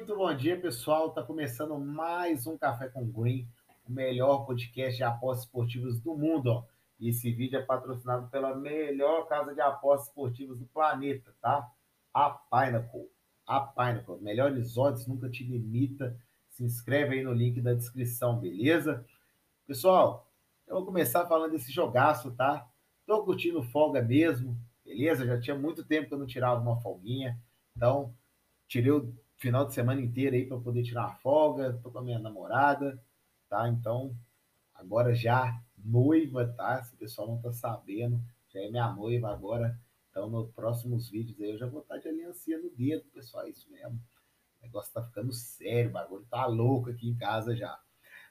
Muito bom dia, pessoal. Está começando mais um Café com Green, o melhor podcast de apostas esportivas do mundo. Ó. E esse vídeo é patrocinado pela melhor casa de apostas esportivas do planeta, tá? A Pinnacle. A Pinnacle. Melhores odds, nunca te limita. Se inscreve aí no link da descrição, beleza? Pessoal, eu vou começar falando desse jogaço, tá? Tô curtindo folga mesmo, beleza? Já tinha muito tempo que eu não tirava uma folguinha. Então, tirei o final de semana inteiro aí para poder tirar uma folga. Tô com a minha namorada, tá? Então, agora já noiva, tá? Se o pessoal não tá sabendo, já é minha noiva agora. Então, nos próximos vídeos aí eu já vou estar de aliancinha no dedo, pessoal. É isso mesmo. O negócio tá ficando sério, o bagulho tá louco aqui em casa já.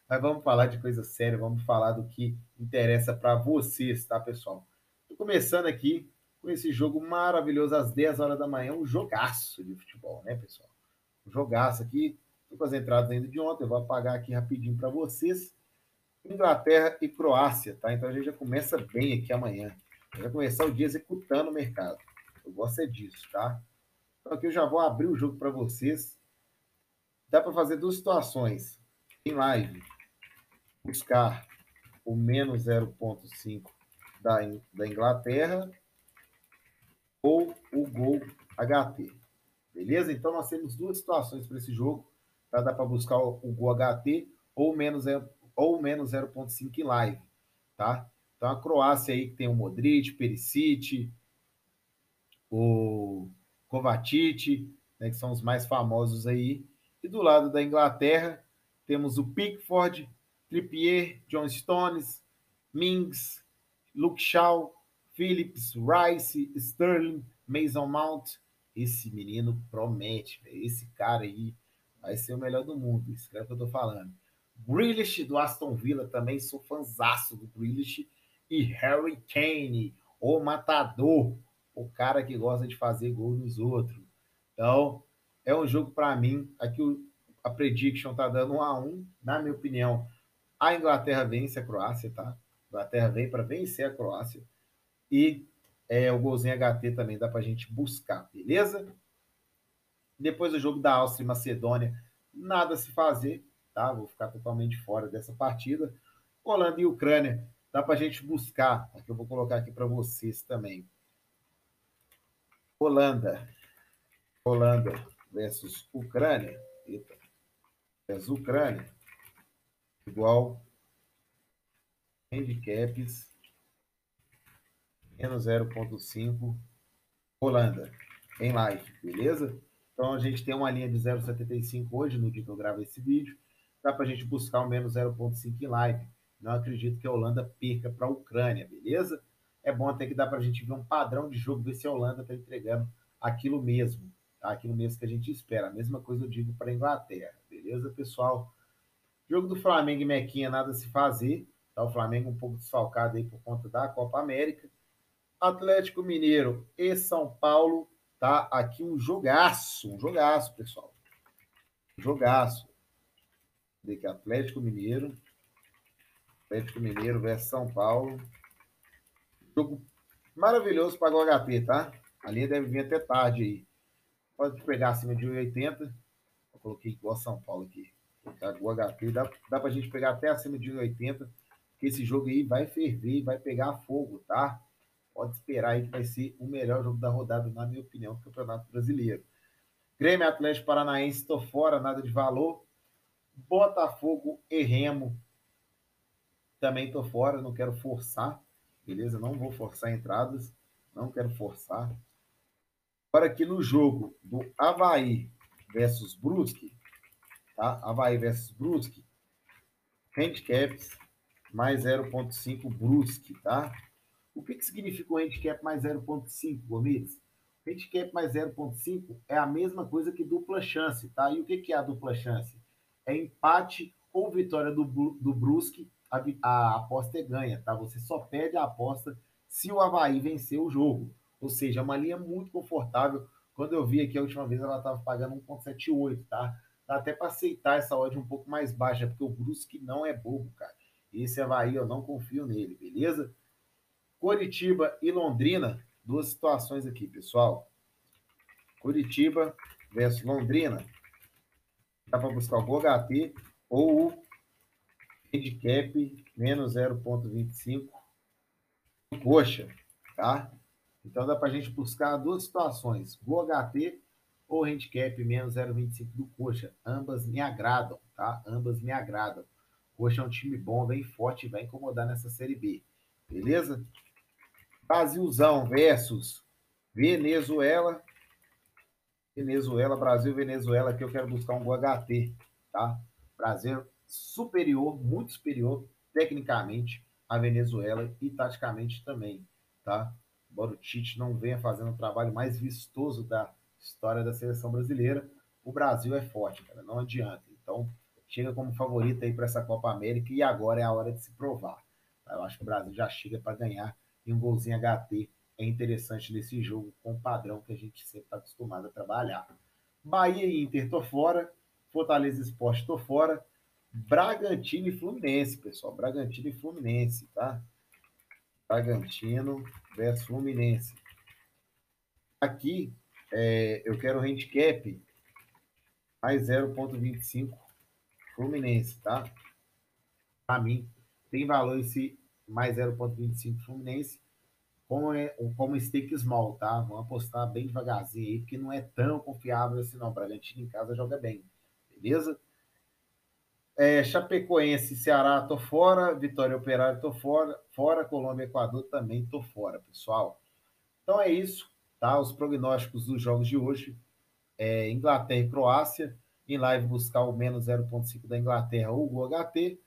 Mas vamos falar de coisa séria, vamos falar do que interessa para vocês, tá, pessoal? Tô começando aqui com esse jogo maravilhoso às 10 horas da manhã, um jogaço de futebol, né, pessoal? Jogaço aqui. Tô com as entradas ainda de ontem, eu vou apagar aqui rapidinho para vocês. Inglaterra e Croácia, tá? Então a gente já começa bem aqui amanhã. Já começar o dia executando o mercado. Eu gosto é disso, tá? Então aqui eu já vou abrir o jogo para vocês. Dá para fazer duas situações. Em live, buscar o menos 0,5 da, da Inglaterra ou o gol HT. Beleza? Então nós temos duas situações para esse jogo. Tá? Dá para buscar o, o HT ou menos, ou menos 0,5 em live. Tá? Então a Croácia aí que tem o Modric, Perisic, o Kovacic, né, que são os mais famosos aí. E do lado da Inglaterra, temos o Pickford, Trippier, John Stones, Mings, Luke Shaw, Phillips, Rice, Sterling, Mason Mount. Esse menino promete, véio. esse cara aí vai ser o melhor do mundo. Isso é o que eu tô falando. Grealish do Aston Villa também, sou fanzaço do Grealish. E Harry Kane, o matador, o cara que gosta de fazer gol nos outros. Então, é um jogo para mim. Aqui a prediction tá dando um a um, na minha opinião. A Inglaterra vence a Croácia, tá? A Inglaterra vem para vencer a Croácia. E é, o golzinho HT também dá para a gente buscar, beleza? Depois do jogo da Áustria e Macedônia, nada se fazer, tá? Vou ficar totalmente fora dessa partida. Holanda e Ucrânia, dá para a gente buscar. Aqui eu vou colocar aqui para vocês também. Holanda. Holanda versus Ucrânia. Eita. Versus Ucrânia. Igual handicaps menos 0,5 Holanda em live, beleza? Então a gente tem uma linha de 0,75 hoje, no dia que eu gravo esse vídeo. Dá para a gente buscar o menos 0,5 em live. Não acredito que a Holanda perca para a Ucrânia, beleza? É bom até que dá para a gente ver um padrão de jogo, ver se a Holanda está entregando aquilo mesmo, tá? aquilo mesmo que a gente espera. A mesma coisa eu digo para a Inglaterra, beleza, pessoal? Jogo do Flamengo e Mequinha, nada se fazer. Tá? O Flamengo um pouco desfalcado aí por conta da Copa América. Atlético Mineiro e São Paulo, tá? Aqui um jogaço, um jogaço, pessoal. Jogaço. De Atlético Mineiro. Atlético Mineiro versus São Paulo. Jogo maravilhoso para o HT, tá? A linha deve vir até tarde aí. Pode pegar acima de 1,80. Eu coloquei igual São Paulo aqui. Tá? O HT dá, dá para a gente pegar até acima de 1,80. Porque esse jogo aí vai ferver, vai pegar fogo, tá? Pode esperar aí que vai ser o melhor jogo da rodada, na minha opinião, do Campeonato Brasileiro. Grêmio Atlético Paranaense, estou fora, nada de valor. Botafogo e Remo, também estou fora, não quero forçar, beleza? Não vou forçar entradas, não quero forçar. Agora aqui no jogo do Havaí versus Brusque, tá? Havaí versus Brusque, handicaps mais 0.5 Brusque, tá? O que, que significa o handicap mais 0,5, Gomes? Handicap mais 0,5 é a mesma coisa que dupla chance, tá? E o que, que é a dupla chance? É empate ou vitória do, do Brusque, a, a aposta é ganha, tá? Você só perde a aposta se o Havaí vencer o jogo. Ou seja, é uma linha muito confortável. Quando eu vi aqui a última vez, ela estava pagando 1,78, tá? Dá até para aceitar essa odd um pouco mais baixa, porque o Brusque não é bobo, cara. Esse Havaí eu não confio nele, beleza? Curitiba e Londrina, duas situações aqui, pessoal. Curitiba versus Londrina. Dá para buscar o GOHT ou o handicap menos 0,25 coxa, tá? Então dá para a gente buscar duas situações, GOHT ou handicap menos 0,25 do coxa. Ambas me agradam, tá? Ambas me agradam. Coxa é um time bom, bem forte vai incomodar nessa Série B. Beleza? Brasilzão versus Venezuela. Venezuela, Brasil, Venezuela, aqui eu quero buscar um GOHT, tá? Brasil superior, muito superior, tecnicamente, a Venezuela e taticamente também, tá? Embora o Tite não venha fazendo o trabalho mais vistoso da história da seleção brasileira, o Brasil é forte, cara, não adianta. Então, chega como favorito aí para essa Copa América e agora é a hora de se provar. Tá? Eu acho que o Brasil já chega para ganhar e um golzinho HT é interessante nesse jogo com o padrão que a gente sempre está acostumado a trabalhar. Bahia e Inter, tô fora. Fortaleza Esporte, tô fora. Bragantino e Fluminense, pessoal. Bragantino e Fluminense, tá? Bragantino versus Fluminense. Aqui, é, eu quero handicap mais 0,25 Fluminense, tá? Para mim, tem valor esse mais 0,25 Fluminense como, é, como stake small, tá? Vamos apostar bem devagarzinho aí, porque não é tão confiável assim não. Bragantino em casa joga bem, beleza? É, Chapecoense, Ceará, tô fora. Vitória Operário, tô fora. Fora. Colômbia, Equador, também tô fora, pessoal. Então é isso, tá? Os prognósticos dos jogos de hoje. É, Inglaterra e Croácia. Em live buscar o menos 0,5 da Inglaterra ou o HT.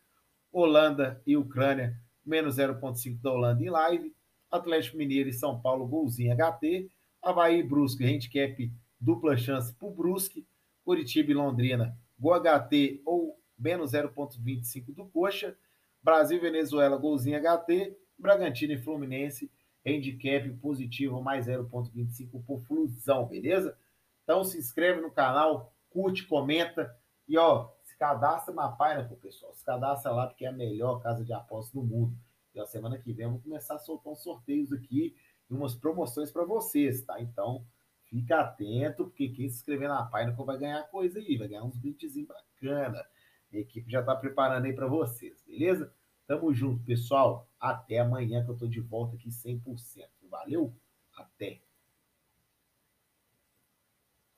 Holanda e Ucrânia, menos 0,5 da Holanda em live. Atlético Mineiro e São Paulo, golzinho HT. Havaí e Brusque, handicap dupla chance pro Brusque. Curitiba e Londrina, Go HT ou menos 0,25 do Coxa. Brasil e Venezuela, golzinho HT. Bragantino e Fluminense, handicap positivo, mais 0,25 por Flusão, beleza? Então se inscreve no canal, curte, comenta e ó, cadastra na página, pessoal. Se cadastra lá porque é a melhor casa de apostas do mundo. E a semana que vem vamos começar a soltar uns sorteios aqui e umas promoções para vocês, tá? Então, fica atento, porque quem se inscrever na página vai ganhar coisa aí, vai ganhar uns brindezinhos bacana. A equipe já está preparando aí para vocês, beleza? Tamo junto, pessoal. Até amanhã que eu tô de volta aqui 100%. Valeu? Até!